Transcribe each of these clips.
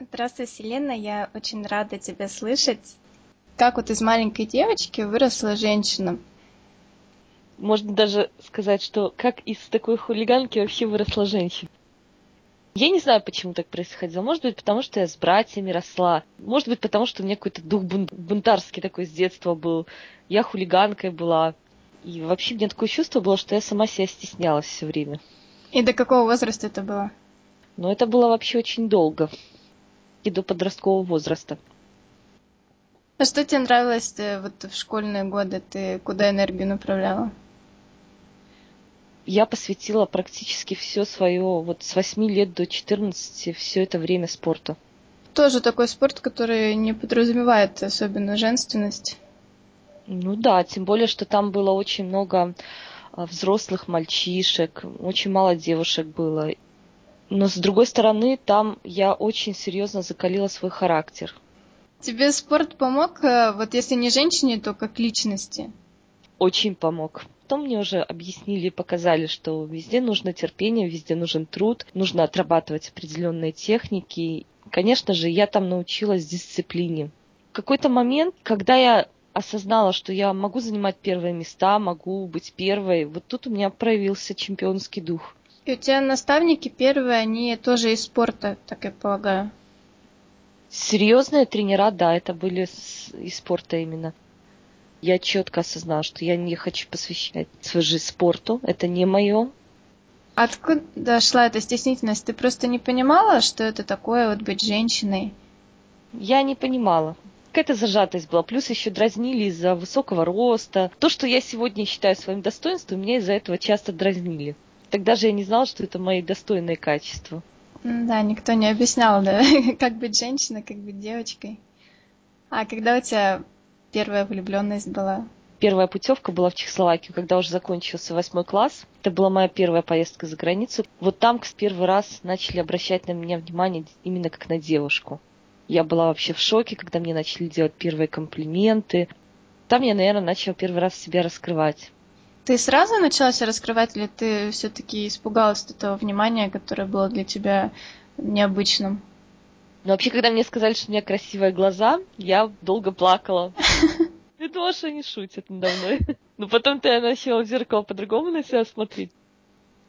Здравствуй, Селена, я очень рада тебя слышать. Как вот из маленькой девочки выросла женщина? Можно даже сказать, что как из такой хулиганки вообще выросла женщина. Я не знаю, почему так происходило. Может быть, потому что я с братьями росла. Может быть, потому что у меня какой-то дух бунтарский такой с детства был. Я хулиганкой была. И вообще у меня такое чувство было, что я сама себя стеснялась все время. И до какого возраста это было? Ну, это было вообще очень долго. И до подросткового возраста. А что тебе нравилось э, вот в школьные годы? Ты куда энергию направляла? Я посвятила практически все свое, вот с 8 лет до 14, все это время спорту. Тоже такой спорт, который не подразумевает особенно женственность. Ну да, тем более, что там было очень много а, взрослых мальчишек, очень мало девушек было. Но с другой стороны, там я очень серьезно закалила свой характер. Тебе спорт помог, э, вот если не женщине, то как личности? Очень помог. Потом мне уже объяснили показали, что везде нужно терпение, везде нужен труд, нужно отрабатывать определенные техники. Конечно же, я там научилась дисциплине. В какой-то момент, когда я осознала, что я могу занимать первые места, могу быть первой, вот тут у меня проявился чемпионский дух. И у тебя наставники первые, они тоже из спорта, так я полагаю. Серьезные тренера, да, это были с, из спорта именно. Я четко осознала, что я не хочу посвящать свою жизнь спорту, это не мое. Откуда шла эта стеснительность? Ты просто не понимала, что это такое вот быть женщиной? Я не понимала. Какая-то зажатость была. Плюс еще дразнили из-за высокого роста. То, что я сегодня считаю своим достоинством, меня из-за этого часто дразнили. Тогда же я не знала, что это мои достойные качества. Да, никто не объяснял, да, как быть женщиной, как быть девочкой. А когда у тебя первая влюбленность была? Первая путевка была в Чехословакию, когда уже закончился восьмой класс. Это была моя первая поездка за границу. Вот там в первый раз начали обращать на меня внимание именно как на девушку. Я была вообще в шоке, когда мне начали делать первые комплименты. Там я, наверное, начала первый раз себя раскрывать. Ты сразу начала раскрывать, или ты все-таки испугалась этого внимания, которое было для тебя необычным? Ну, вообще, когда мне сказали, что у меня красивые глаза, я долго плакала. Думала, что они шутят надо мной. Но потом-то я начала в зеркало по-другому на себя смотреть.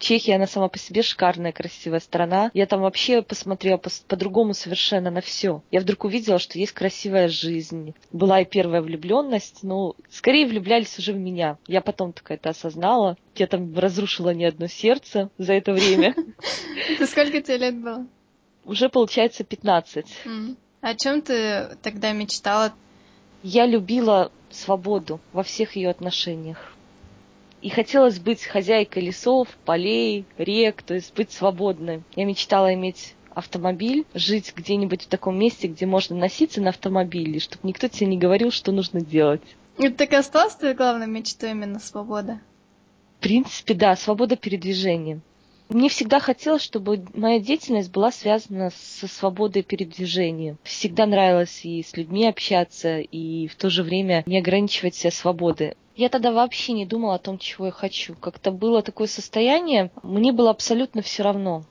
Чехия, она сама по себе шикарная, красивая страна. Я там вообще посмотрела по- по-другому совершенно на все. Я вдруг увидела, что есть красивая жизнь. Была и первая влюбленность, но скорее влюблялись уже в меня. Я потом только это осознала. Я там разрушила не одно сердце за это время. Сколько тебе лет было? Уже получается 15. О чем ты тогда мечтала? Я любила свободу во всех ее отношениях. И хотелось быть хозяйкой лесов, полей, рек, то есть быть свободной. Я мечтала иметь автомобиль, жить где-нибудь в таком месте, где можно носиться на автомобиле, чтобы никто тебе не говорил, что нужно делать. Это так и осталась твоей главной мечтой именно свобода? В принципе, да, свобода передвижения. Мне всегда хотелось, чтобы моя деятельность была связана со свободой передвижения. Всегда нравилось и с людьми общаться, и в то же время не ограничивать себя свободы. Я тогда вообще не думала о том, чего я хочу. Как-то было такое состояние, мне было абсолютно все равно.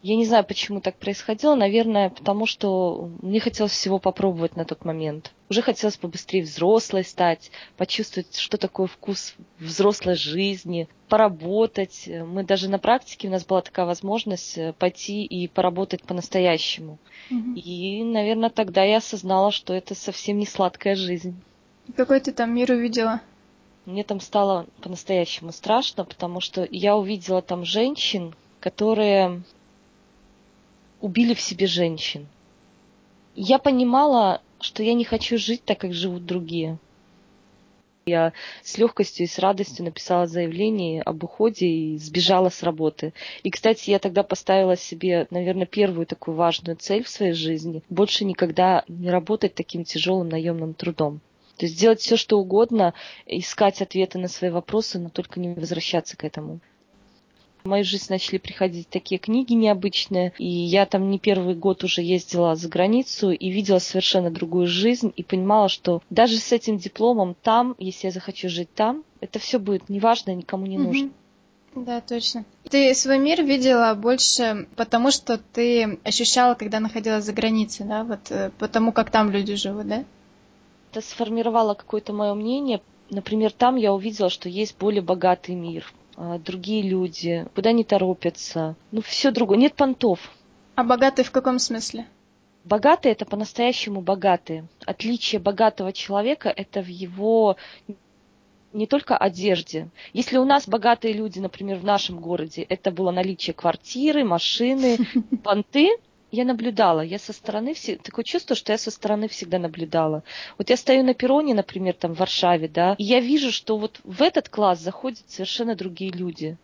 Я не знаю, почему так происходило. Наверное, потому что мне хотелось всего попробовать на тот момент. Уже хотелось побыстрее взрослой стать, почувствовать, что такое вкус взрослой жизни, поработать. Мы даже на практике, у нас была такая возможность э, пойти и поработать по-настоящему. Mm-hmm. И, наверное, тогда я осознала, что это совсем не сладкая жизнь. Какой ты там мир увидела? Мне там стало по-настоящему страшно, потому что я увидела там женщин, которые убили в себе женщин. Я понимала, что я не хочу жить так, как живут другие. Я с легкостью и с радостью написала заявление об уходе и сбежала с работы. И, кстати, я тогда поставила себе, наверное, первую такую важную цель в своей жизни. Больше никогда не работать таким тяжелым наемным трудом. То есть делать все, что угодно, искать ответы на свои вопросы, но только не возвращаться к этому. В мою жизнь начали приходить такие книги необычные, и я там не первый год уже ездила за границу и видела совершенно другую жизнь и понимала, что даже с этим дипломом там, если я захочу жить там, это все будет неважно, никому не нужно. Да, точно. Ты свой мир видела больше потому, что ты ощущала, когда находилась за границей, да, вот э, потому как там люди живут, да? Это сформировало какое-то мое мнение. Например, там я увидела, что есть более богатый мир, а, другие люди, куда не торопятся. Ну, все другое. Нет понтов. А богатый в каком смысле? Богатые это по-настоящему богатые. Отличие богатого человека это в его не только одежде. Если у нас богатые люди, например, в нашем городе, это было наличие квартиры, машины, понты, я наблюдала, я со стороны, такое чувство, что я со стороны всегда наблюдала. Вот я стою на перроне, например, там в Варшаве, да, и я вижу, что вот в этот класс заходят совершенно другие люди.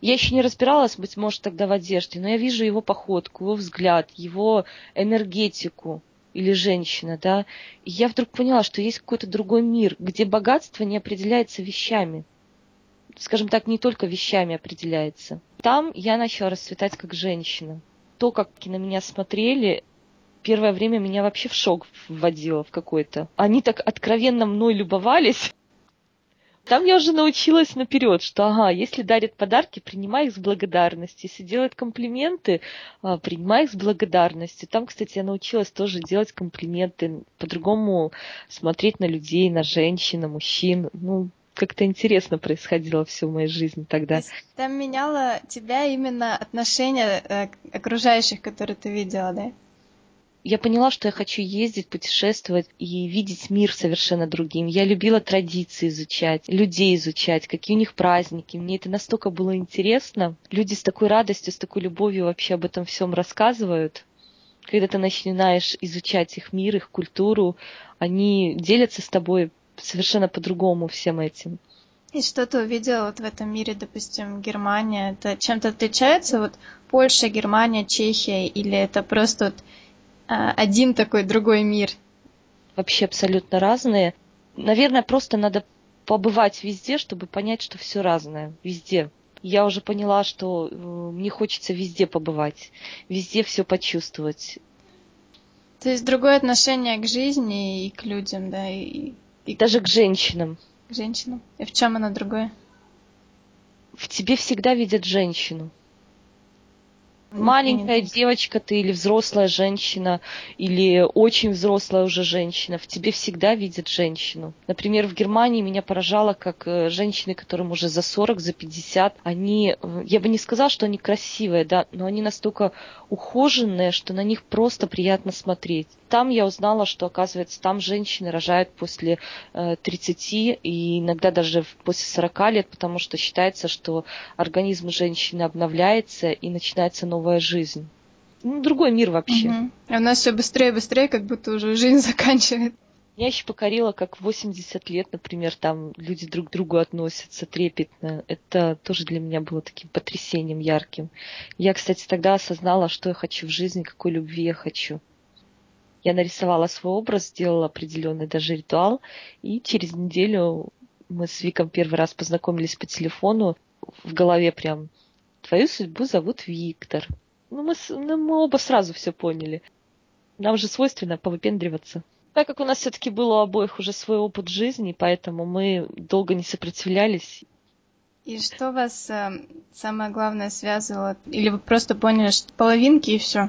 Я еще не разбиралась, быть может, тогда в одежде, но я вижу его походку, его взгляд, его энергетику или женщина, да, и я вдруг поняла, что есть какой-то другой мир, где богатство не определяется вещами. Скажем так, не только вещами определяется. Там я начала расцветать как женщина. То, как на меня смотрели, первое время меня вообще в шок вводило в какой-то. Они так откровенно мной любовались, там я уже научилась наперед, что ага, если дарят подарки, принимай их с благодарностью. Если делают комплименты, а, принимай их с благодарностью. Там, кстати, я научилась тоже делать комплименты, по-другому смотреть на людей, на женщин, на мужчин. Ну, как-то интересно происходило все в моей жизни тогда. То там меняло тебя именно отношение э, окружающих, которые ты видела, да? я поняла, что я хочу ездить, путешествовать и видеть мир совершенно другим. Я любила традиции изучать, людей изучать, какие у них праздники. Мне это настолько было интересно. Люди с такой радостью, с такой любовью вообще об этом всем рассказывают. Когда ты начинаешь изучать их мир, их культуру, они делятся с тобой совершенно по-другому всем этим. И что ты увидела вот в этом мире, допустим, Германия, это чем-то отличается? Вот Польша, Германия, Чехия, или это просто вот а, один такой, другой мир. Вообще абсолютно разные. Наверное, просто надо побывать везде, чтобы понять, что все разное. Везде. Я уже поняла, что э, мне хочется везде побывать, везде все почувствовать. То есть другое отношение к жизни и к людям, да, и, и даже к женщинам. К женщинам. И в чем оно другое? В тебе всегда видят женщину. Маленькая девочка ты или взрослая женщина, или очень взрослая уже женщина, в тебе всегда видят женщину. Например, в Германии меня поражало, как э, женщины, которым уже за 40, за 50, они, э, я бы не сказала, что они красивые, да, но они настолько ухоженные, что на них просто приятно смотреть. Там я узнала, что, оказывается, там женщины рожают после э, 30 и иногда даже после 40 лет, потому что считается, что организм женщины обновляется и начинается новая жизнь. Ну, другой мир вообще. Угу. А у нас все быстрее и быстрее, как будто уже жизнь заканчивает. Меня еще покорило, как в 80 лет, например, там люди друг к другу относятся трепетно. Это тоже для меня было таким потрясением ярким. Я, кстати, тогда осознала, что я хочу в жизни, какой любви я хочу. Я нарисовала свой образ, сделала определенный даже ритуал, и через неделю мы с Виком первый раз познакомились по телефону. В голове прям твою судьбу зовут Виктор. Ну, мы, ну, мы оба сразу все поняли. Нам же свойственно повыпендриваться так как у нас все-таки было у обоих уже свой опыт жизни, поэтому мы долго не сопротивлялись. И что вас э, самое главное связывало? Или вы просто поняли, что половинки и все?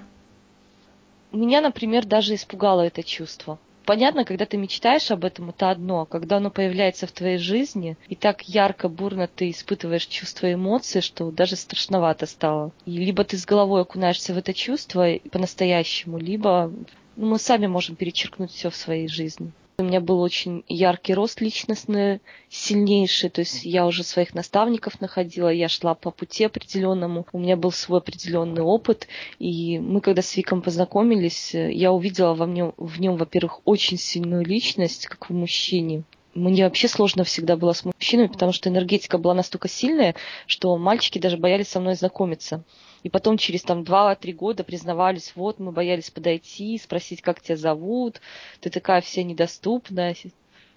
Меня, например, даже испугало это чувство. Понятно, когда ты мечтаешь об этом, это одно. Когда оно появляется в твоей жизни, и так ярко, бурно ты испытываешь чувства и эмоции, что даже страшновато стало. И либо ты с головой окунаешься в это чувство по-настоящему, либо ну, мы сами можем перечеркнуть все в своей жизни. У меня был очень яркий рост личностный, сильнейший, то есть я уже своих наставников находила, я шла по пути определенному, у меня был свой определенный опыт, и мы когда с Виком познакомились, я увидела во мне, в нем, во-первых, очень сильную личность, как в мужчине, мне вообще сложно всегда было с мужчинами, потому что энергетика была настолько сильная, что мальчики даже боялись со мной знакомиться. И потом через там два-три года признавались, вот мы боялись подойти, спросить, как тебя зовут, ты такая вся недоступная,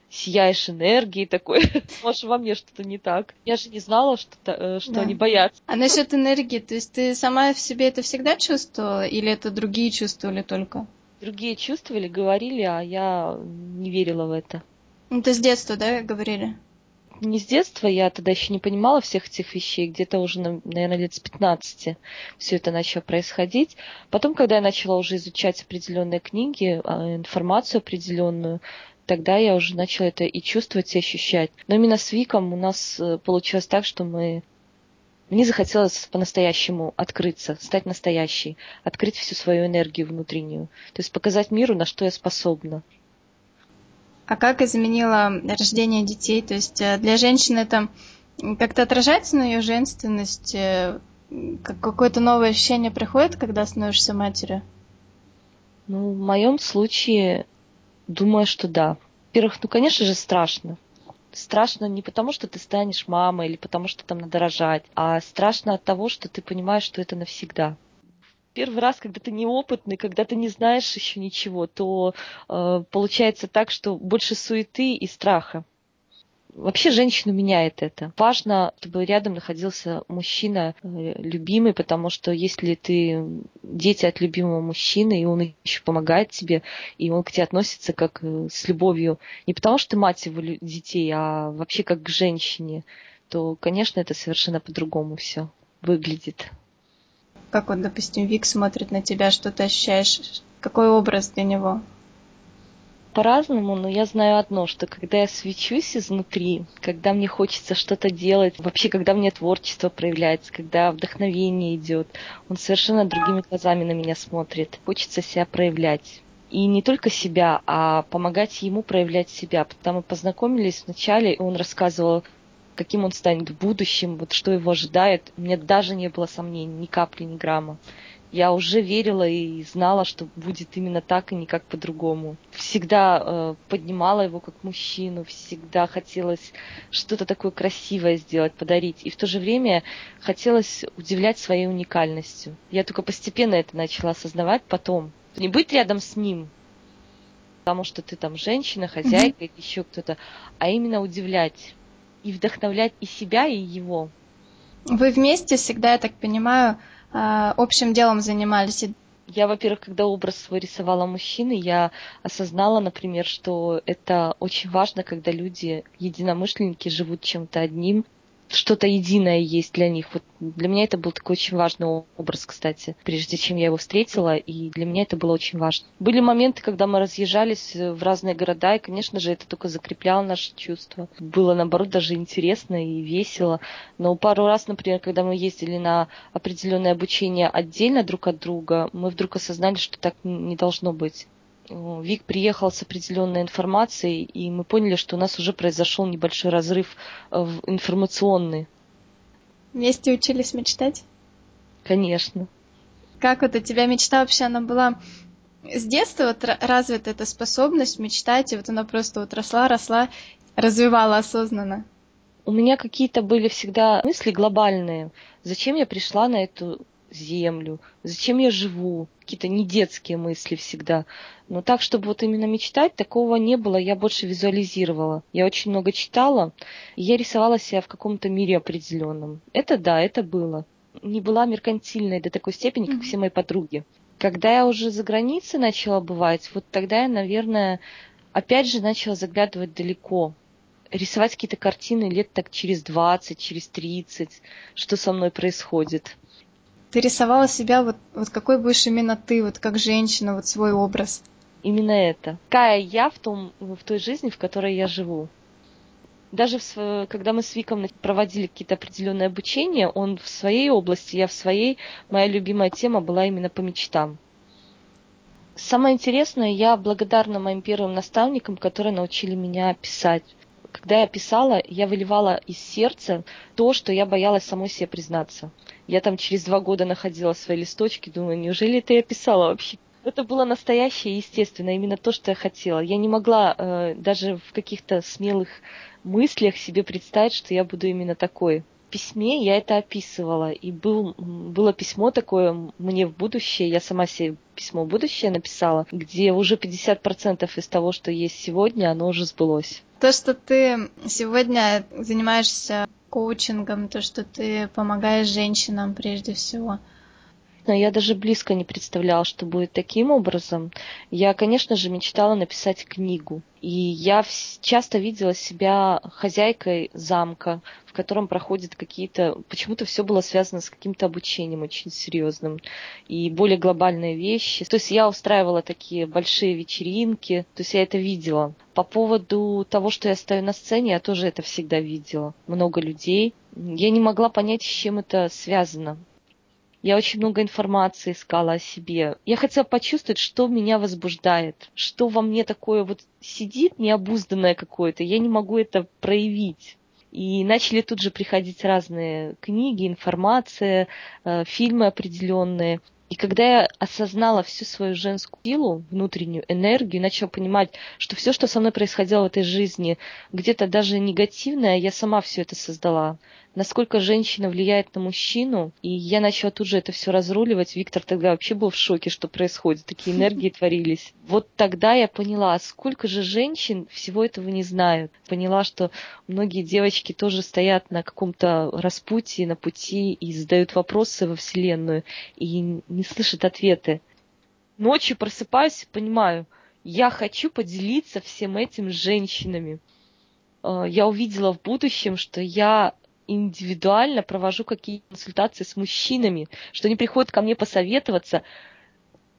сияешь энергией такой, может, во мне что-то не так. Я же не знала, что, э, что да. они боятся. А насчет энергии, то есть ты сама в себе это всегда чувствовала, или это другие чувствовали только? Другие чувствовали, говорили, а я не верила в это. Ну, ты с детства, да, говорили? Не с детства, я тогда еще не понимала всех этих вещей, где-то уже, наверное, лет с 15 все это начало происходить. Потом, когда я начала уже изучать определенные книги, а, информацию определенную, тогда я уже начала это и чувствовать, и ощущать. Но именно с Виком у нас э, получилось так, что мы мне захотелось по-настоящему открыться, стать настоящей, открыть всю свою энергию внутреннюю, то есть показать миру, на что я способна. А как изменило рождение детей? То есть э, для женщины это как-то отражается на ее женственность? Э, какое-то новое ощущение приходит, когда становишься матерью? Ну, в моем случае, думаю, что да. Во-первых, ну, конечно же, страшно страшно не потому, что ты станешь мамой или потому, что там надо рожать, а страшно от того, что ты понимаешь, что это навсегда. Первый раз, когда ты неопытный, когда ты не знаешь еще ничего, то э, получается так, что больше суеты и страха. Вообще женщину меняет это. Важно, чтобы рядом находился мужчина э, любимый, потому что если ты дети от любимого мужчины, и он еще помогает тебе, и он к тебе относится как э, с любовью, не потому что ты мать его детей, а вообще как к женщине, то, конечно, это совершенно по-другому все выглядит. Как вот, допустим, Вик смотрит на тебя, что ты ощущаешь? Какой образ для него? по-разному, но я знаю одно, что когда я свечусь изнутри, когда мне хочется что-то делать, вообще, когда мне творчество проявляется, когда вдохновение идет, он совершенно другими глазами на меня смотрит. Хочется себя проявлять. И не только себя, а помогать ему проявлять себя. Потому познакомились вначале, и он рассказывал, каким он станет в будущем, вот что его ожидает. У меня даже не было сомнений, ни капли, ни грамма я уже верила и знала, что будет именно так и никак по-другому. Всегда э, поднимала его как мужчину, всегда хотелось что-то такое красивое сделать, подарить. И в то же время хотелось удивлять своей уникальностью. Я только постепенно это начала осознавать потом. Не быть рядом с ним, потому что ты там женщина, хозяйка или еще кто-то, а именно удивлять и вдохновлять и себя, и его. Вы вместе всегда, я так понимаю, а, общим делом занимались. Я, во-первых, когда образ свой рисовала мужчины, я осознала, например, что это очень важно, когда люди, единомышленники, живут чем-то одним, что-то единое есть для них. Вот для меня это был такой очень важный образ, кстати, прежде чем я его встретила, и для меня это было очень важно. Были моменты, когда мы разъезжались в разные города, и, конечно же, это только закрепляло наши чувства. Было, наоборот, даже интересно и весело. Но пару раз, например, когда мы ездили на определенное обучение отдельно друг от друга, мы вдруг осознали, что так не должно быть. Вик приехал с определенной информацией, и мы поняли, что у нас уже произошел небольшой разрыв э, информационный. Вместе учились мечтать? Конечно. Как вот у тебя мечта вообще, она была с детства вот развита эта способность мечтать, и вот она просто вот росла, росла, развивала осознанно? У меня какие-то были всегда мысли глобальные. Зачем я пришла на эту землю, зачем я живу, какие-то не детские мысли всегда. Но так, чтобы вот именно мечтать, такого не было, я больше визуализировала. Я очень много читала, и я рисовала себя в каком-то мире определенном. Это да, это было. Не была меркантильной до такой степени, как mm-hmm. все мои подруги. Когда я уже за границей начала бывать, вот тогда я, наверное, опять же начала заглядывать далеко, рисовать какие-то картины лет так через 20, через 30, что со мной происходит ты рисовала себя, вот, вот какой будешь именно ты, вот как женщина, вот свой образ. Именно это. Какая я в, том, в той жизни, в которой я живу. Даже в, когда мы с Виком проводили какие-то определенные обучения, он в своей области, я в своей, моя любимая тема была именно по мечтам. Самое интересное, я благодарна моим первым наставникам, которые научили меня писать. Когда я писала, я выливала из сердца то, что я боялась самой себе признаться. Я там через два года находила свои листочки, думаю, неужели это я писала вообще? Это было настоящее, естественно, именно то, что я хотела. Я не могла э, даже в каких-то смелых мыслях себе представить, что я буду именно такой. В письме я это описывала, и был, было письмо такое мне в будущее, я сама себе письмо в будущее написала, где уже 50% из того, что есть сегодня, оно уже сбылось. То, что ты сегодня занимаешься коучингом, то, что ты помогаешь женщинам прежде всего. Но я даже близко не представляла, что будет таким образом. Я, конечно же, мечтала написать книгу. И я часто видела себя хозяйкой замка, в котором проходят какие-то... Почему-то все было связано с каким-то обучением очень серьезным и более глобальные вещи. То есть я устраивала такие большие вечеринки, то есть я это видела. По поводу того, что я стою на сцене, я тоже это всегда видела. Много людей. Я не могла понять, с чем это связано. Я очень много информации искала о себе. Я хотела почувствовать, что меня возбуждает, что во мне такое вот сидит необузданное какое-то. Я не могу это проявить. И начали тут же приходить разные книги, информация, э, фильмы определенные. И когда я осознала всю свою женскую силу, внутреннюю энергию, начала понимать, что все, что со мной происходило в этой жизни, где-то даже негативное, я сама все это создала насколько женщина влияет на мужчину. И я начала тут же это все разруливать. Виктор тогда вообще был в шоке, что происходит. Такие энергии творились. Вот тогда я поняла, сколько же женщин всего этого не знают. Поняла, что многие девочки тоже стоят на каком-то распутье, на пути и задают вопросы во Вселенную и не слышат ответы. Ночью просыпаюсь, понимаю, я хочу поделиться всем этим с женщинами. Э, я увидела в будущем, что я индивидуально провожу какие-то консультации с мужчинами, что они приходят ко мне посоветоваться,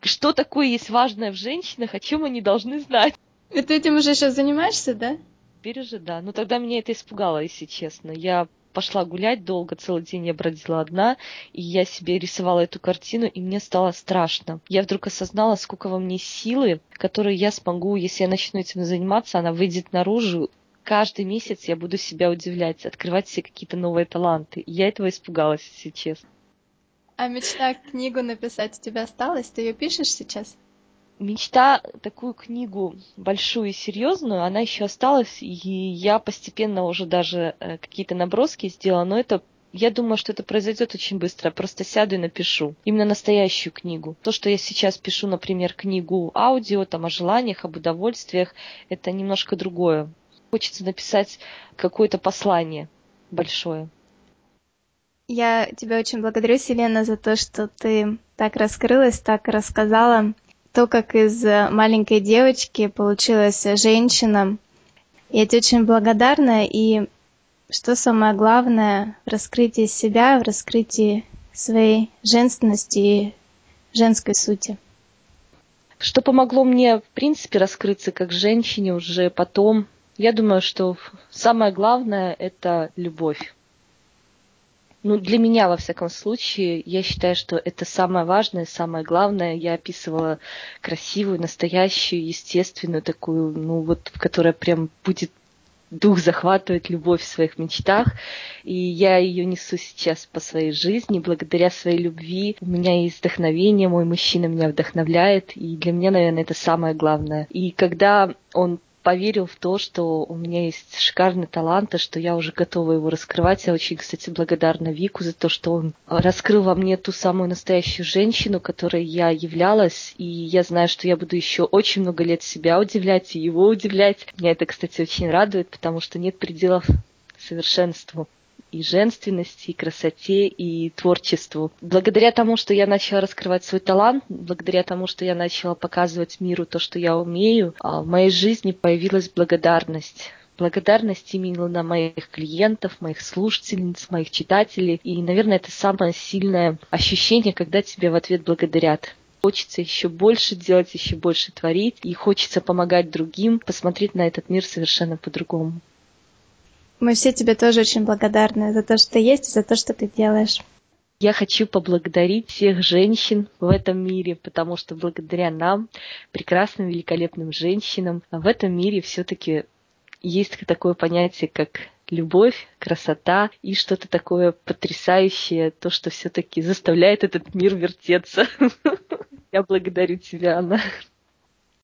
что такое есть важное в женщинах, о чем они должны знать. И ты этим уже сейчас занимаешься, да? Теперь уже да. Но тогда меня это испугало, если честно. Я пошла гулять долго, целый день я бродила одна, и я себе рисовала эту картину, и мне стало страшно. Я вдруг осознала, сколько во мне силы, которые я смогу, если я начну этим заниматься, она выйдет наружу, каждый месяц я буду себя удивлять, открывать все какие-то новые таланты. Я этого испугалась, если честно. А мечта книгу написать у тебя осталась? Ты ее пишешь сейчас? Мечта такую книгу большую и серьезную, она еще осталась, и я постепенно уже даже э, какие-то наброски сделала, но это я думаю, что это произойдет очень быстро. Я просто сяду и напишу. Именно настоящую книгу. То, что я сейчас пишу, например, книгу аудио, там, о желаниях, об удовольствиях, это немножко другое. Хочется написать какое-то послание большое. Я тебя очень благодарю, Селена, за то, что ты так раскрылась, так рассказала то, как из маленькой девочки получилась женщина. Я тебе очень благодарна, и что самое главное в раскрытии себя, в раскрытии своей женственности и женской сути. Что помогло мне, в принципе, раскрыться как женщине уже потом, я думаю, что самое главное – это любовь. Ну, для меня, во всяком случае, я считаю, что это самое важное, самое главное. Я описывала красивую, настоящую, естественную такую, ну вот, которая прям будет дух захватывать любовь в своих мечтах. И я ее несу сейчас по своей жизни, благодаря своей любви. У меня есть вдохновение, мой мужчина меня вдохновляет, и для меня, наверное, это самое главное. И когда он поверил в то, что у меня есть шикарный талант, и что я уже готова его раскрывать. Я очень, кстати, благодарна Вику за то, что он раскрыл во мне ту самую настоящую женщину, которой я являлась, и я знаю, что я буду еще очень много лет себя удивлять и его удивлять. Меня это, кстати, очень радует, потому что нет пределов совершенству и женственности, и красоте, и творчеству. Благодаря тому, что я начала раскрывать свой талант, благодаря тому, что я начала показывать миру то, что я умею, а, в моей жизни появилась благодарность благодарность именно моих клиентов, моих слушательниц, моих читателей. И, наверное, это самое сильное ощущение, когда тебе в ответ благодарят. Хочется еще больше делать, еще больше творить, и хочется помогать другим, посмотреть на этот мир совершенно по-другому. Мы все тебе тоже очень благодарны за то, что есть и за то, что ты делаешь. Я хочу поблагодарить всех женщин в этом мире, потому что благодаря нам, прекрасным, великолепным женщинам, в этом мире все-таки есть такое понятие, как любовь, красота и что-то такое потрясающее, то, что все-таки заставляет этот мир вертеться. Я благодарю тебя, Анна.